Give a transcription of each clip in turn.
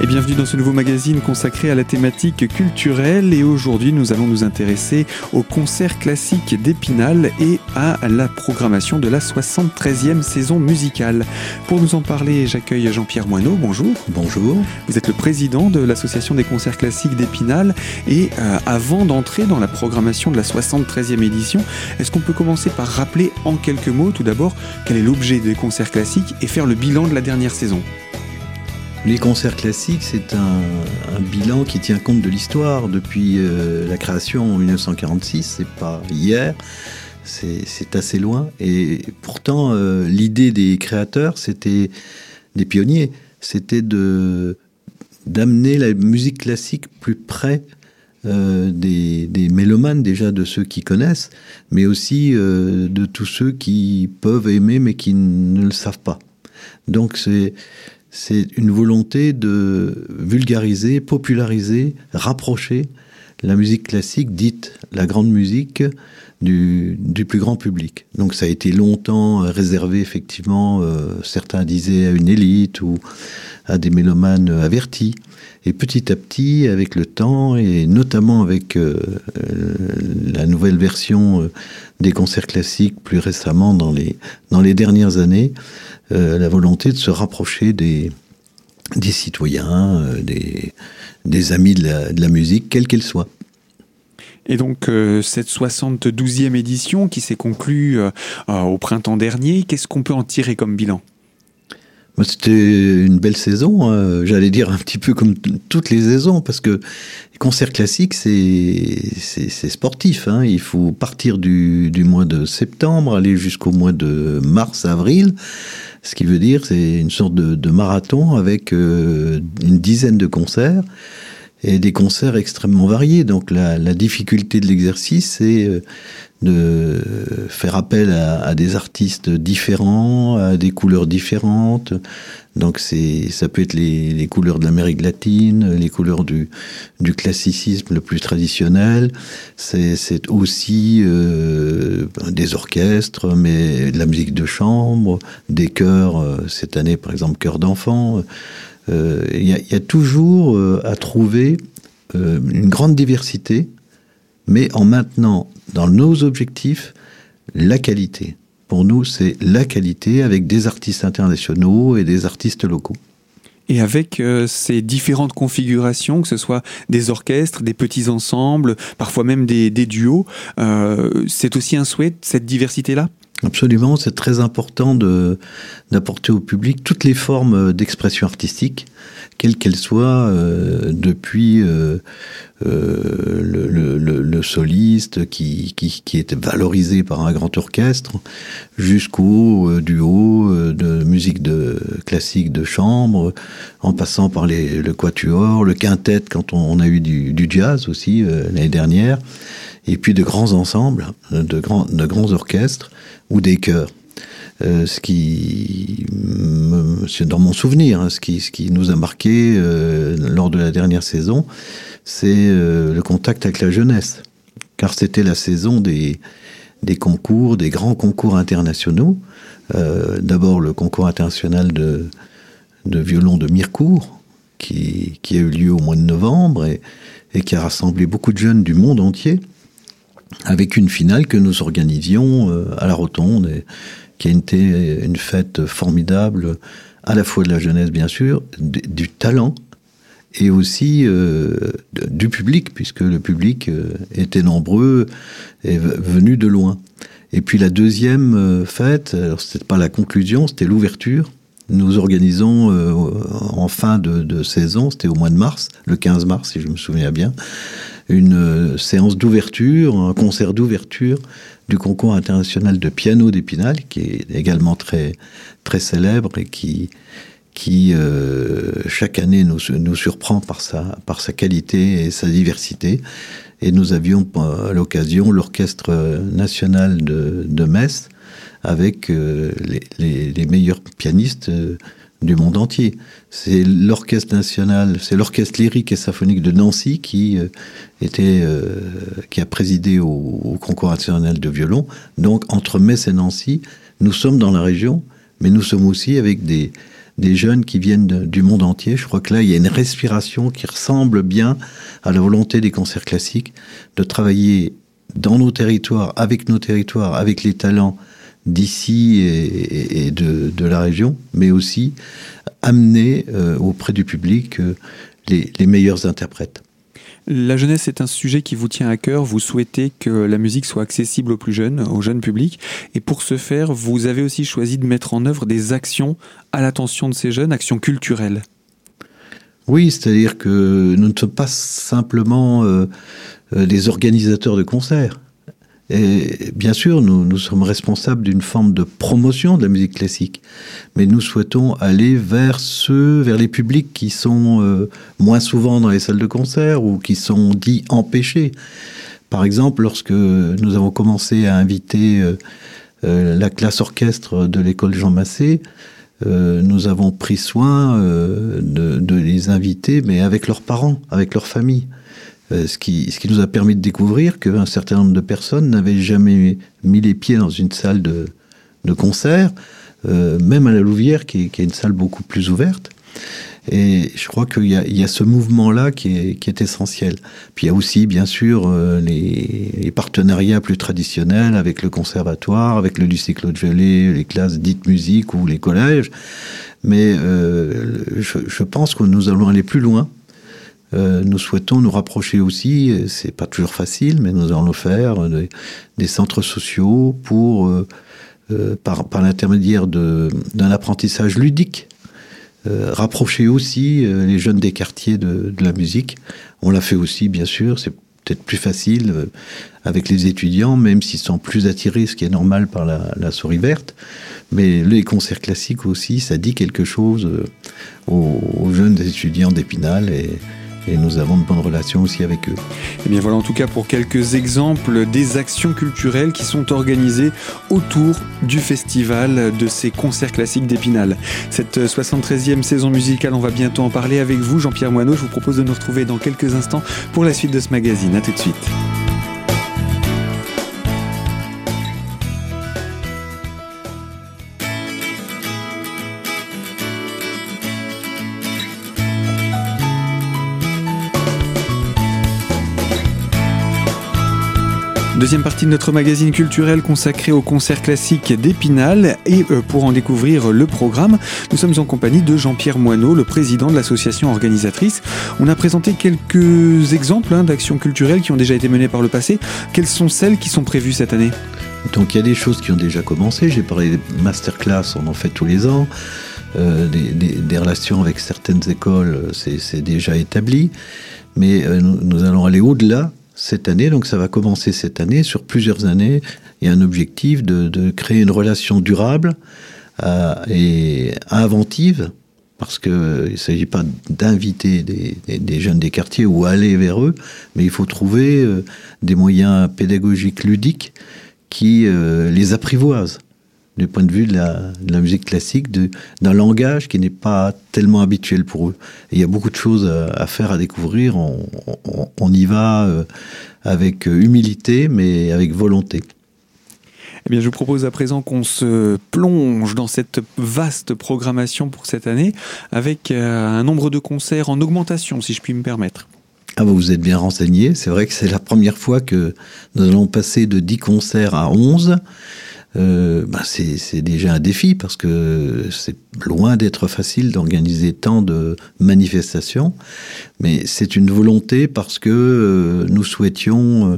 et bienvenue dans ce nouveau magazine consacré à la thématique culturelle et aujourd'hui nous allons nous intéresser au concert classique d'Épinal et à la programmation de la 73e saison musicale. Pour nous en parler, j'accueille Jean-Pierre Moineau, bonjour. Bonjour. Vous êtes le président de l'association des concerts classiques d'Épinal et euh, avant d'entrer dans la programmation de la 73e édition, est-ce qu'on peut commencer par rappeler en quelques mots tout d'abord quel est l'objet des concerts classiques et faire le bilan de la dernière saison? Les concerts classiques, c'est un, bilan qui tient compte de l'histoire depuis euh, la création en 1946. C'est pas hier, c'est assez loin. Et pourtant, euh, l'idée des créateurs, c'était des pionniers, c'était d'amener la musique classique plus près euh, des, mélomanes déjà de ceux qui connaissent, mais aussi de tous ceux qui peuvent aimer mais qui ne le savent pas. Donc c'est c'est une volonté de vulgariser, populariser, rapprocher la musique classique, dite la grande musique, du, plus grand public. Donc ça a été longtemps réservé, effectivement, euh, certains disaient à une élite ou à des mélomanes avertis. Et petit à petit, avec le temps, et notamment avec euh, la nouvelle version euh, des concerts classiques plus récemment dans les, dans les dernières années, euh, la volonté de se rapprocher des, des citoyens, euh, des, des, amis de la, de la musique, quelle qu'elle soit. Et donc euh, cette 72e édition qui s'est conclue au printemps dernier, qu'est-ce qu'on peut en tirer comme bilan? C'était une belle saison, hein. j'allais dire un petit peu comme toutes les saisons, parce que les concerts classiques, c'est sportif. Hein. Il faut partir du, du, mois de septembre, aller jusqu'au mois de mars, avril. Ce qui veut dire c'est une sorte de, marathon avec euh, une dizaine de concerts et des concerts extrêmement variés. Donc la, difficulté de l'exercice, c'est euh, de faire appel à, des artistes différents, à des couleurs différentes. Donc c'est, ça peut être les, couleurs de l'Amérique latine, les couleurs du, du classicisme le plus traditionnel. C'est, c'est aussi euh, des orchestres, mais de la musique de chambre, des chœurs. Euh, cette année, par exemple, chœurs d'enfants. Euh, il y, a toujours à trouver une grande diversité mais en maintenant dans nos objectifs la qualité. Pour nous, c'est la qualité avec des artistes internationaux et des artistes locaux. Et avec euh, ces différentes configurations, que ce soit des orchestres, des petits ensembles, parfois même des, duos, euh, c'est aussi un souhait, cette diversité-là? Absolument, c'est très important d'apporter au public toutes les formes d'expression artistique, quelles qu'elles soient, euh, depuis euh, euh, le, soliste qui, qui, qui, valorisé par un grand orchestre, jusqu'au duo de musique de, classique de chambre, en passant par les, le quatuor, le quintet quand on, a eu du jazz aussi l'année dernière, et puis de grands ensembles, de grands, de grands orchestres ou des chœurs. Euh, ce qui, dans mon souvenir, hein, ce, qui, ce qui nous a marqué euh, lors de la dernière saison, c'est euh, le contact avec la jeunesse. Car c'était la saison des, des concours, des grands concours internationaux. D'abord le concours international de, de violon de Mirecourt, qui, qui, a eu lieu au mois de novembre et, et qui a rassemblé beaucoup de jeunes du monde entier avec une finale que nous organisions euh, à la Rotonde, qui a été une fête formidable, à la fois de la jeunesse bien sûr, du, talent et aussi euh, du public, puisque le public euh, était nombreux et venu de loin. Et puis la deuxième fête, alors c'était pas la conclusion, c'était l'ouverture. Nous organisons en fin de saison, c'était au mois de mars, le 15 mars si je me souviens bien, une euh, séance d'ouverture, un concert d'ouverture du concours international de piano d'Épinal, qui est également très, très célèbre et qui, qui euh, chaque année nous, nous surprend par sa, par sa qualité et sa diversité. Et nous avions à l'occasion l'Orchestre national de, de Metz avec euh, les, les, meilleurs pianistes du monde entier. C'est l'orchestre national, c'est l'orchestre lyrique et symphonique de Nancy qui euh, euh, a présidé au, concours national de violon. Donc entre Metz et Nancy, nous sommes dans la région, mais nous sommes aussi avec des jeunes qui viennent du monde entier. Je crois que là, il y a une respiration qui ressemble bien à la volonté des concerts classiques de travailler dans nos territoires, avec nos territoires, avec les talents d'ici et, de, la région, mais aussi amener euh, auprès du public euh, les, les meilleurs interprètes. La jeunesse est un sujet qui vous tient à cœur. Vous souhaitez que la musique soit accessible aux plus jeunes, au jeune public. Et pour ce faire, vous avez aussi choisi de mettre en œuvre des actions à l'attention de ces jeunes, actions culturelles. Oui, c'est-à-dire que nous ne sommes pas simplement euh, des organisateurs de concerts. Et bien sûr, nous, nous sommes responsables d'une forme de promotion de la musique classique, mais nous souhaitons aller vers ceux, vers les publics qui sont euh, moins souvent dans les salles de concert ou qui sont dits empêchés. Par exemple, lorsque nous avons commencé à inviter euh, euh, la classe orchestre de l'école Jean Massé, nous avons pris soin de, de, les inviter, mais avec leurs parents, avec leur famille. Euh, ce, qui, nous a permis de découvrir qu'un certain nombre de personnes n'avaient jamais mis les pieds dans une salle de, concert, euh, même à la Louvière, qui, est une salle beaucoup plus ouverte. Et je crois qu'il y, a ce mouvement-là qui est, essentiel. Puis il y a aussi, bien sûr, euh, les, partenariats plus traditionnels avec le conservatoire, avec le lycée Claude Gelée, les classes dites musique ou les collèges. Mais je, pense que nous allons aller plus loin euh, nous souhaitons nous rapprocher aussi, c'est pas toujours facile, mais nous allons le faire, euh, des, centres sociaux pour, euh, euh par, l'intermédiaire d'un apprentissage ludique, euh, rapprocher aussi les jeunes des quartiers de, la musique. On l'a fait aussi, bien sûr, c'est peut-être plus facile avec les étudiants, même s'ils sont plus attirés, ce qui est normal par la, la souris verte. Mais les concerts classiques aussi, ça dit quelque chose aux, aux jeunes étudiants d'Épinal et, et nous avons de bonnes relations aussi avec eux. Et eh bien voilà en tout cas pour quelques exemples des actions culturelles qui sont organisées autour du festival de ces concerts classiques d'Épinal. Cette 73e saison musicale, on va bientôt en parler avec vous Jean-Pierre Moineau. Je vous propose de nous retrouver dans quelques instants pour la suite de ce magazine. A tout de suite. Deuxième partie de notre magazine culturel consacré au concert classique d'Épinal. Et euh, pour en découvrir le programme, nous sommes en compagnie de Jean-Pierre Moineau, le président de l'association organisatrice. On a présenté quelques exemples hein, d'actions culturelles qui ont déjà été menées par le passé. Quelles sont celles qui sont prévues cette année? Donc il y a des choses qui ont déjà commencé. J'ai parlé des masterclass, on en fait tous les ans. Euh, des, relations avec certaines écoles, c'est déjà établi. Mais euh, nous allons aller au-delà cette année, donc ça va commencer cette année, sur plusieurs années. Il y a un objectif de, créer une relation durable euh, et inventive, parce qu'il ne s'agit pas d'inviter des, jeunes des quartiers ou aller vers eux, mais il faut trouver euh, des moyens pédagogiques ludiques qui euh, les apprivoisent du point de vue de la, de la musique classique, d'un langage qui n'est pas tellement habituel pour eux. Et il y a beaucoup de choses à, à faire, à découvrir. On, on, on y va euh, avec humilité, mais avec volonté. Eh bien, je vous propose à présent qu'on se plonge dans cette vaste programmation pour cette année, avec euh, un nombre de concerts en augmentation, si je puis me permettre. Ah bah vous êtes bien renseigné. C'est vrai que c'est la première fois que nous allons passer de 10 concerts à 11 euh, bah c'est déjà un défi parce que c'est loin d'être facile d'organiser tant de manifestations, mais c'est une volonté parce que euh, nous souhaitions euh,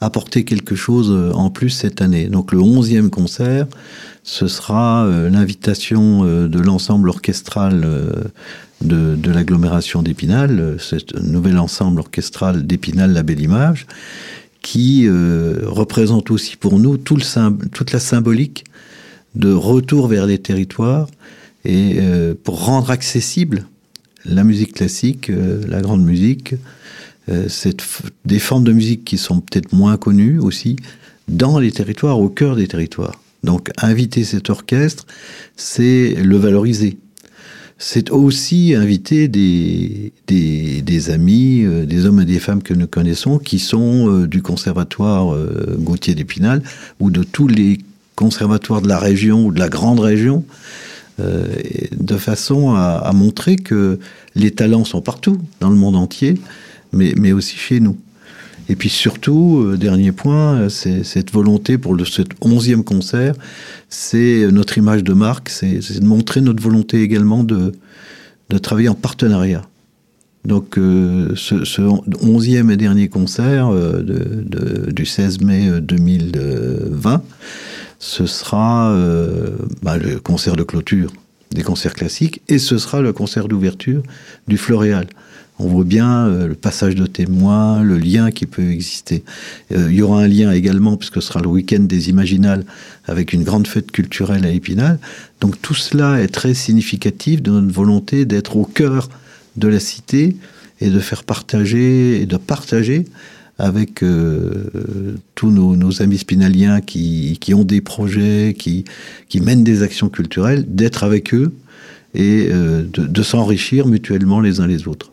apporter quelque chose en plus cette année. Donc le 11e concert, ce sera l'invitation de l'ensemble orchestral de, de l'agglomération d'Épinal, ce nouvel ensemble orchestral d'Épinal La Belle Image, qui euh, représente aussi pour nous toute la symbolique de retour vers les territoires et euh, pour rendre accessible la musique classique, euh, la grande musique, des formes de musique qui sont peut-être moins connues aussi, dans les territoires, au cœur des territoires. Donc inviter cet orchestre, c'est le valoriser c'est aussi inviter des, des, amis, euh, des hommes et des femmes que nous connaissons, qui sont euh, du conservatoire euh, Gauthier d'Épinal ou de tous les conservatoires de la région ou de la grande région, de façon à, montrer que les talents sont partout, dans le monde entier, mais, mais aussi chez nous. Et puis surtout, dernier point, c'est cette volonté pour le, ce onzième concert, c'est notre image de marque, c'est de montrer notre volonté également de, travailler en partenariat. Donc euh, ce, ce, onzième et dernier concert euh, du 16 mai 2020, euh, ce sera bah, le concert de clôture des concerts classiques et ce sera le concert d'ouverture du Floréal. On voit bien le passage de témoins, le lien qui peut exister. il y aura un lien également, puisque ce sera le week-end des Imaginales, avec une grande fête culturelle à Épinal. Donc tout cela est très significatif de notre volonté d'être au cœur de la cité et de faire partager et de partager avec euh, tous nos, amis spinaliens qui, ont des projets, qui, mènent des actions culturelles, d'être avec eux et euh, de s'enrichir mutuellement les uns les autres.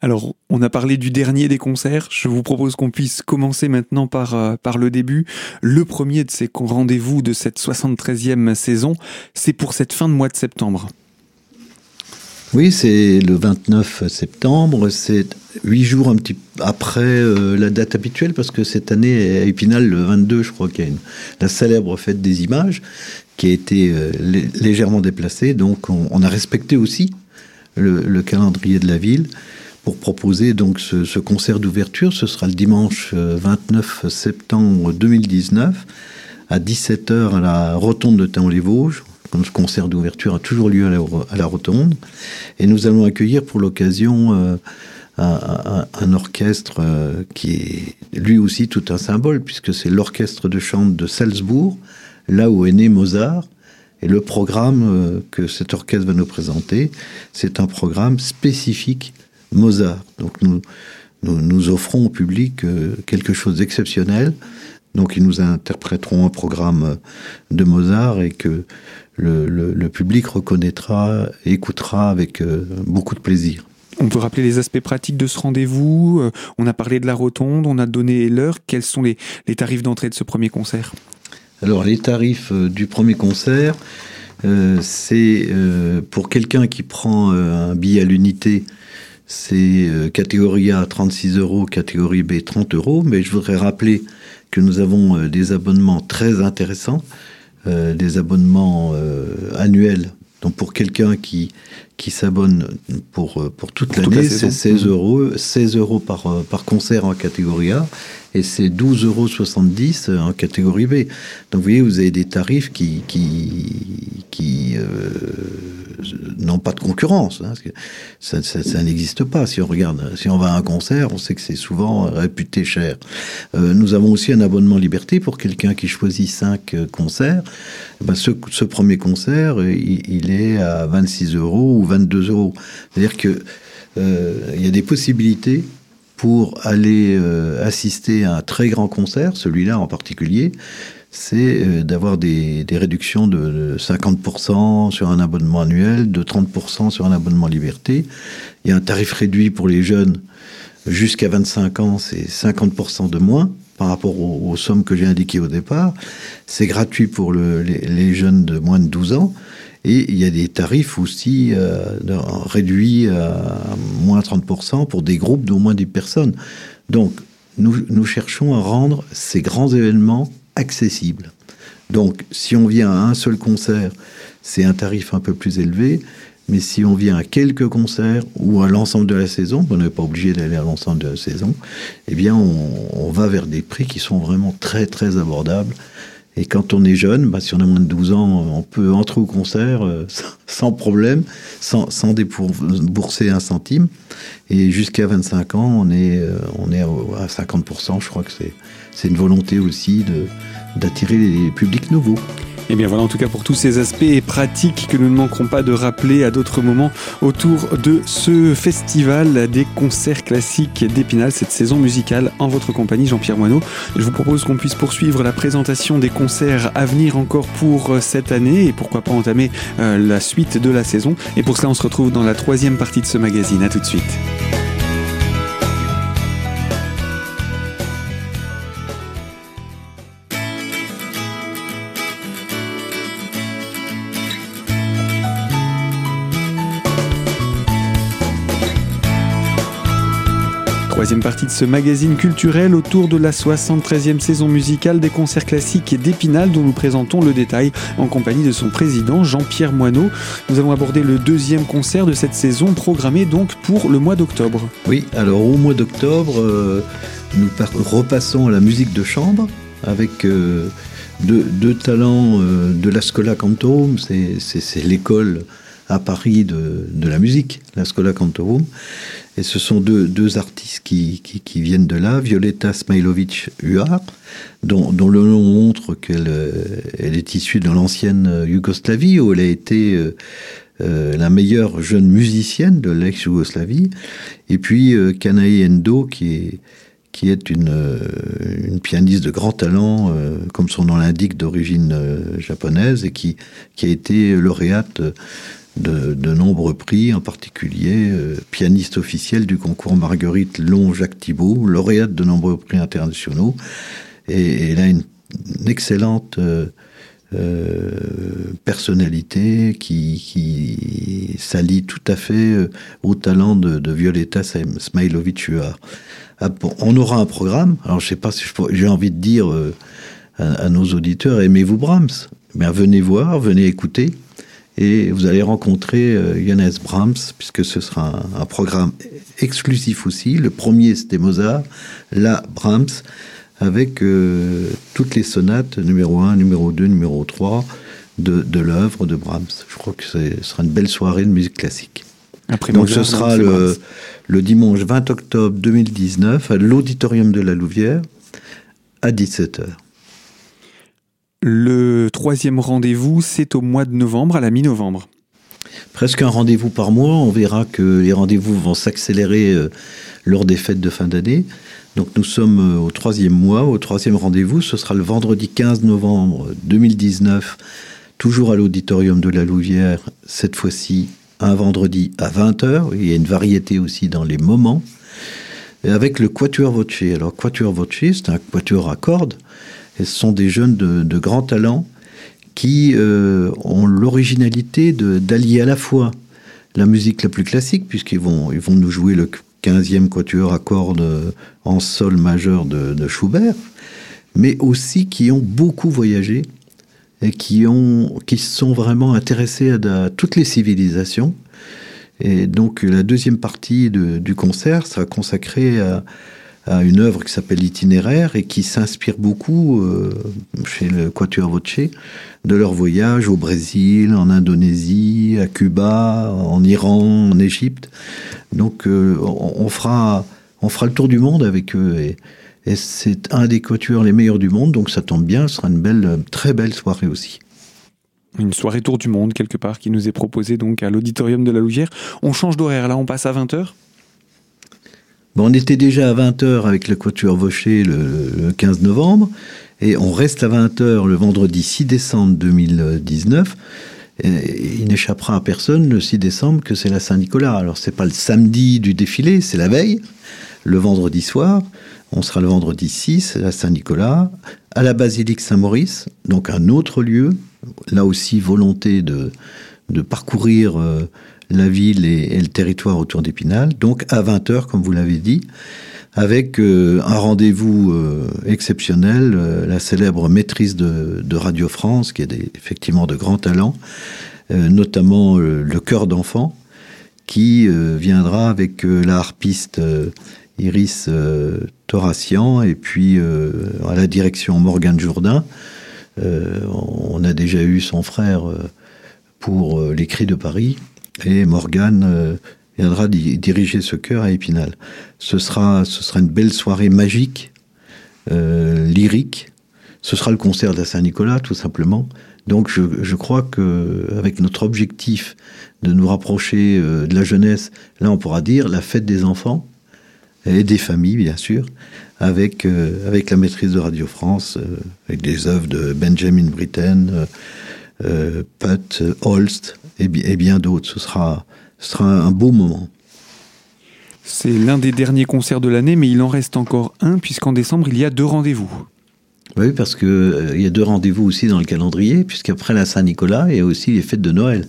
Alors, on a parlé du dernier des concerts. Je vous propose qu'on puisse commencer maintenant par, euh, le début. Le premier de ces rendez-vous de cette 73e saison, c'est pour cette fin de mois de septembre. Oui, c'est le 29 septembre, c'est huit jours un petit après euh, la date habituelle, parce que cette année, à Épinal, le 22, je crois qu'il y a la célèbre fête des images, qui a été euh, légèrement déplacée, donc on, a respecté aussi le, calendrier de la ville pour proposer donc ce, ce concert d'ouverture. Ce sera le dimanche 29 euh, septembre 2019 à 17h à la rotonde de Taon-les-Vosges comme ce concert d'ouverture a toujours lieu à la, Rotonde. Et nous allons accueillir pour l'occasion euh, un, orchestre euh, qui est lui aussi tout un symbole, puisque c'est l'orchestre de chant de Salzbourg, là où est né Mozart. Et le programme euh, que cet orchestre va nous présenter, c'est un programme spécifique Mozart. Donc nous, nous, offrons au public quelque chose d'exceptionnel. Donc ils nous interpréteront un programme de Mozart et que le, public reconnaîtra, écoutera avec euh, beaucoup de plaisir. On peut rappeler les aspects pratiques de ce rendez-vous. Euh, on a parlé de la rotonde, on a donné l'heure. Quels sont les, tarifs d'entrée de ce premier concert? Alors les tarifs euh, du premier concert, c'est pour quelqu'un qui prend un billet à l'unité, c'est catégorie A 36 euros, catégorie B 30 euros. Mais je voudrais rappeler que nous avons des abonnements très intéressants euh, des abonnements euh, annuels. Donc pour quelqu'un qui, qui s'abonne pour, euh, pour toute l'année, c'est 16 mmh. euros, 16 euros par, par concert en catégorie A et c'est 12,70 euros en catégorie B. Donc vous voyez, vous avez des tarifs qui, qui, qui n'ont pas de concurrence. Hein, ça, n'existe pas. Si on regarde, si on va à un concert, on sait que c'est souvent réputé cher. Euh, nous avons aussi un abonnement liberté pour quelqu'un qui choisit cinq euh, concerts. Ben ce, premier concert, il, est à 26 euros ou 22 euros. C'est-à-dire que euh, il y a des possibilités pour aller euh, assister à un très grand concert, celui-là en particulier, c'est euh, d'avoir des, réductions de 50% sur un abonnement annuel, de 30% sur un abonnement liberté. Il y a un tarif réduit pour les jeunes jusqu'à 25 ans, c'est 50% de moins par rapport aux, sommes que j'ai indiquées au départ. C'est gratuit pour les, jeunes de moins de 12 ans. Et il y a des tarifs aussi euh, réduits à moins 30% pour des groupes d'au moins 10 personnes. Donc, nous, nous cherchons à rendre ces grands événements accessible. Donc, si on vient à un seul concert, c'est un tarif un peu plus élevé. Mais si on vient à quelques concerts ou à l'ensemble de la saison, on n'est pas obligé d'aller à l'ensemble de la saison, eh bien, on, va vers des prix qui sont vraiment très, très abordables. Et quand on est jeune, bah, si on a moins de 12 ans, on peut entrer au concert euh, sans problème, sans, sans débourser un centime. Et jusqu'à 25 ans, on est, euh, on est à 50%. Je crois que c'est une volonté aussi d'attirer les publics nouveaux. Et eh bien voilà en tout cas pour tous ces aspects pratiques que nous ne manquerons pas de rappeler à d'autres moments autour de ce festival des concerts classiques d'Épinal, cette saison musicale en votre compagnie Jean-Pierre Moineau. Je vous propose qu'on puisse poursuivre la présentation des concerts à venir encore pour euh, cette année et pourquoi pas entamer euh, la suite de la saison. Et pour cela on se retrouve dans la troisième partie de ce magazine. A tout de suite. Troisième partie de ce magazine culturel autour de la 73e saison musicale des concerts classiques et d'Épinal dont nous présentons le détail en compagnie de son président Jean-Pierre Moineau. Nous allons aborder le deuxième concert de cette saison programmé donc pour le mois d'octobre. Oui, alors au mois d'octobre, euh, nous repassons à la musique de chambre avec euh, deux, talents euh, de la Scola Cantorum, c'est l'école à Paris de, la musique, la Scola Cantorum. Et ce sont deux, artistes qui, viennent de là, Violeta Smailovic Huar, dont, le nom montre qu'elle euh, est issue de l'ancienne Yougoslavie, où elle a été euh, la meilleure jeune musicienne de l'ex-Yougoslavie, et puis euh, Endo, qui est, qui est une, une pianiste de grand talent, comme son nom l'indique, d'origine japonaise, et qui, qui a été lauréate de, nombreux prix, en particulier euh, pianiste officiel du concours Marguerite Long-Jacques Thibault, lauréate de nombreux prix internationaux. Et, elle a une, excellente euh, euh, personnalité qui, s'allie tout à fait au talent de, Violetta smailovic ah, on aura un programme. Alors, je sais pas si j'ai envie de dire à, nos auditeurs, aimez-vous Brahms? Bien, venez voir, venez écouter. Et vous allez rencontrer euh, Johannes Brahms, puisque ce sera un, programme exclusif aussi. Le premier, c'était Mozart, là, Brahms, avec euh, toutes les sonates, numéro 1, numéro 2, numéro 3, de, de l'œuvre de Brahms. Je crois que ce sera une belle soirée de musique classique. Après Donc ce sera le, le, dimanche 20 octobre 2019 à l'Auditorium de la Louvière à 17h. Le troisième rendez-vous, c'est au mois de novembre, à la mi-novembre. Presque un rendez-vous par mois. On verra que les rendez-vous vont s'accélérer euh, lors des fêtes de fin d'année. Donc nous sommes euh, au troisième mois, au troisième rendez-vous. Ce sera le vendredi 15 novembre 2019, toujours à l'auditorium de la Louvière, cette fois-ci un vendredi à 20h. Il y a une variété aussi dans les moments. avec le Quatuor Voce. Alors Quatuor Voce, c'est un quatuor à cordes ce sont des jeunes de, de grand talent qui euh, ont l'originalité d'allier à la fois la musique la plus classique, puisqu'ils vont, ils vont nous jouer le 15e quatuor à cordes en sol majeur de, Schubert, mais aussi qui ont beaucoup voyagé et qui, ont, qui sont vraiment intéressés à, toutes les civilisations. Et donc la deuxième partie du concert sera consacrée à, à une œuvre qui s'appelle Itinéraire et qui s'inspire beaucoup euh, chez le Quatuor Voce de leur voyage au Brésil, en Indonésie, à Cuba, en Iran, en Égypte. Donc euh, on, fera, on fera le tour du monde avec eux et, c'est un des quatuors les meilleurs du monde, donc ça tombe bien, ce sera une belle, très belle soirée aussi une soirée tour du monde quelque part qui nous est proposée donc à l'auditorium de la Louvière. On change d'horaire là, on passe à 20h on était déjà à 20h avec le Quatuor Vaucher le, 15 novembre, et on reste à 20h le vendredi 6 décembre 2019. il n'échappera à personne le 6 décembre que c'est la Saint-Nicolas. Alors c'est pas le samedi du défilé, c'est la veille, le vendredi soir. On sera le vendredi 6 à Saint-Nicolas, à la basilique Saint-Maurice, donc un autre lieu. Là aussi, volonté de, de parcourir euh, la ville et, le territoire autour d'Épinal, donc à 20h, comme vous l'avez dit, avec euh, un rendez-vous euh, exceptionnel, euh, la célèbre maîtrise de, Radio France, qui a effectivement de grands talents, notamment le chœur d'enfant, qui viendra avec la harpiste Iris Thoracian, et puis à la direction Morgane Jourdain. on a déjà eu son frère pour les Cris de Paris, et Morgane euh, viendra diriger ce chœur à Épinal. Ce sera, ce sera une belle soirée magique, euh, lyrique. Ce sera le concert de la Saint-Nicolas, tout simplement. Donc je, je crois que avec notre objectif de nous rapprocher euh, de la jeunesse, là on pourra dire la fête des enfants et des familles, bien sûr, avec, avec la maîtrise de Radio France, avec des œuvres de Benjamin Britten, Putt, Holst, et, bien d'autres. Ce sera, ce sera un beau moment. C'est l'un des derniers concerts de l'année, mais il en reste encore un, puisqu'en décembre, il y a deux rendez-vous. Oui, parce qu'il euh, y a deux rendez-vous aussi dans le calendrier, puisqu'après la Saint-Nicolas, il y a aussi les fêtes de Noël.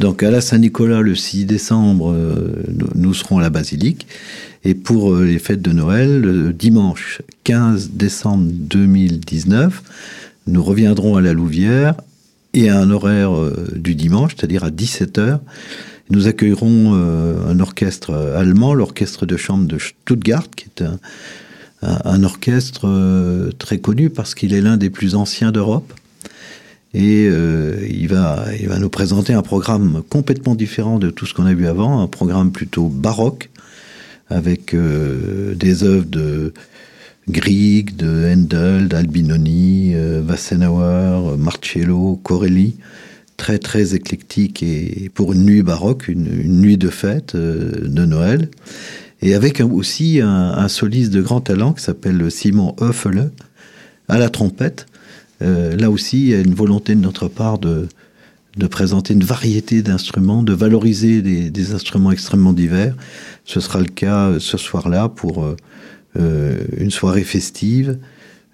Donc à la Saint-Nicolas, le 6 décembre, euh, nous serons à la basilique. Et pour euh, les fêtes de Noël, le dimanche 15 décembre 2019, nous reviendrons à la Louvière et à un horaire du dimanche, c'est-à-dire à 17h. Nous accueillerons un orchestre allemand, l'orchestre de chambre de Stuttgart, qui est un, orchestre euh, très connu parce qu'il est l'un des plus anciens d'Europe. Et euh, il, va, nous présenter un programme complètement différent de tout ce qu'on a vu avant, un programme plutôt baroque, avec euh, des œuvres de Grieg, de Handel, d'Albinoni, Wassenauer, Marcello, Corelli, très très éclectique et pour une nuit baroque, une, nuit de fête de Noël et avec aussi un, soliste de grand talent qui s'appelle Simon Hoeffele à la trompette. Euh, là aussi, il y a une volonté de notre part de, de présenter une variété d'instruments, de valoriser des, instruments extrêmement divers. Ce sera le cas euh, ce soir-là pour euh, une soirée festive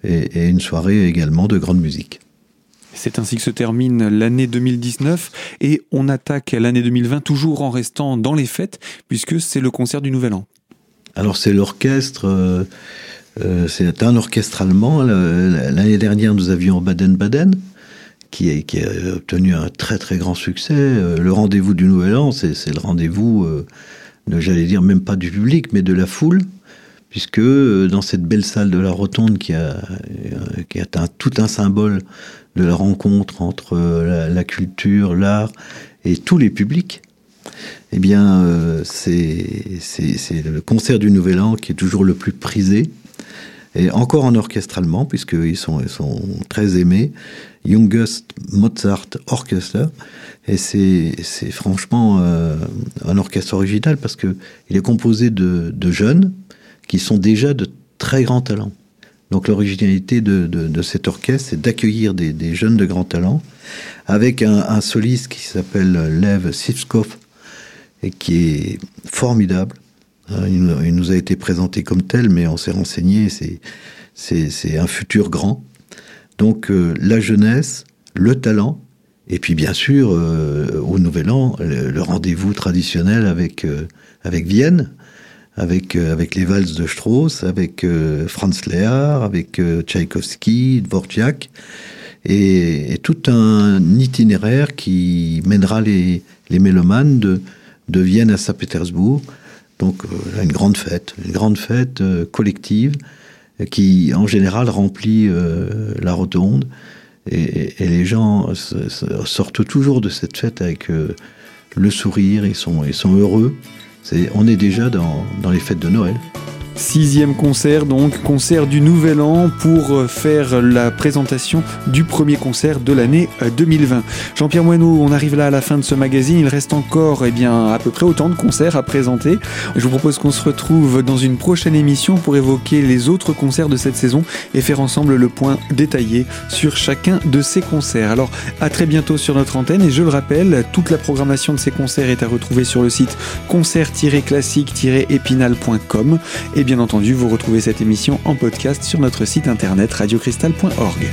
et, et, une soirée également de grande musique. C'est ainsi que se termine l'année 2019 et on attaque l'année 2020 toujours en restant dans les fêtes puisque c'est le concert du Nouvel An. Alors c'est l'orchestre, euh, euh, c'est un orchestre allemand. L'année dernière, nous avions Baden-Baden, qui, a obtenu un très très grand succès. Euh, le rendez-vous du Nouvel An, c'est le rendez-vous, j'allais dire même pas du public, mais de la foule, puisque dans cette belle salle de la Rotonde qui a, qui a un, tout un symbole de la rencontre entre la culture, l'art et tous les publics, eh bien, euh, c'est le concert du Nouvel An qui est toujours le plus prisé. Et encore en orchestre allemand, puisqu'ils sont, très aimés. Youngest Mozart Orchestra. Et c'est franchement euh, un orchestre original parce que il est composé de, jeunes qui sont déjà de très grands talents. Donc l'originalité de, cet orchestre, c'est d'accueillir des, jeunes de grands talents avec un, soliste qui s'appelle Lev Sivskov, et qui est formidable. Hein, il nous a été présenté comme tel, mais on s'est renseigné, c'est un futur grand. Donc euh, la jeunesse, le talent, et puis bien sûr, euh, au Nouvel An, le, rendez-vous traditionnel avec, euh, avec Vienne, avec, avec les valses de Strauss, avec Franz Lehár, avec Tchaïkovski, Dvorak, et, tout un itinéraire qui mènera les, mélomanes de, de Vienne à Saint-Pétersbourg. Donc euh, une grande fête, une grande fête euh, collective qui en général remplit euh, la rotonde. Et, les gens sortent toujours de cette fête avec le sourire, ils sont heureux. On est déjà dans les fêtes de Noël. Sixième concert, donc concert du Nouvel An pour euh, faire la présentation du premier concert de l'année 2020. Euh, Jean-Pierre Moineau, on arrive là à la fin de ce magazine. Il reste encore eh bien, à peu près autant de concerts à présenter. Je vous propose qu'on se retrouve dans une prochaine émission pour évoquer les autres concerts de cette saison et faire ensemble le point détaillé sur chacun de ces concerts. Alors à très bientôt sur notre antenne et je le rappelle, toute la programmation de ces concerts est à retrouver sur le site concert-classique-épinal.com et bien entendu, vous retrouvez cette émission en podcast sur notre site internet radiocristal.org.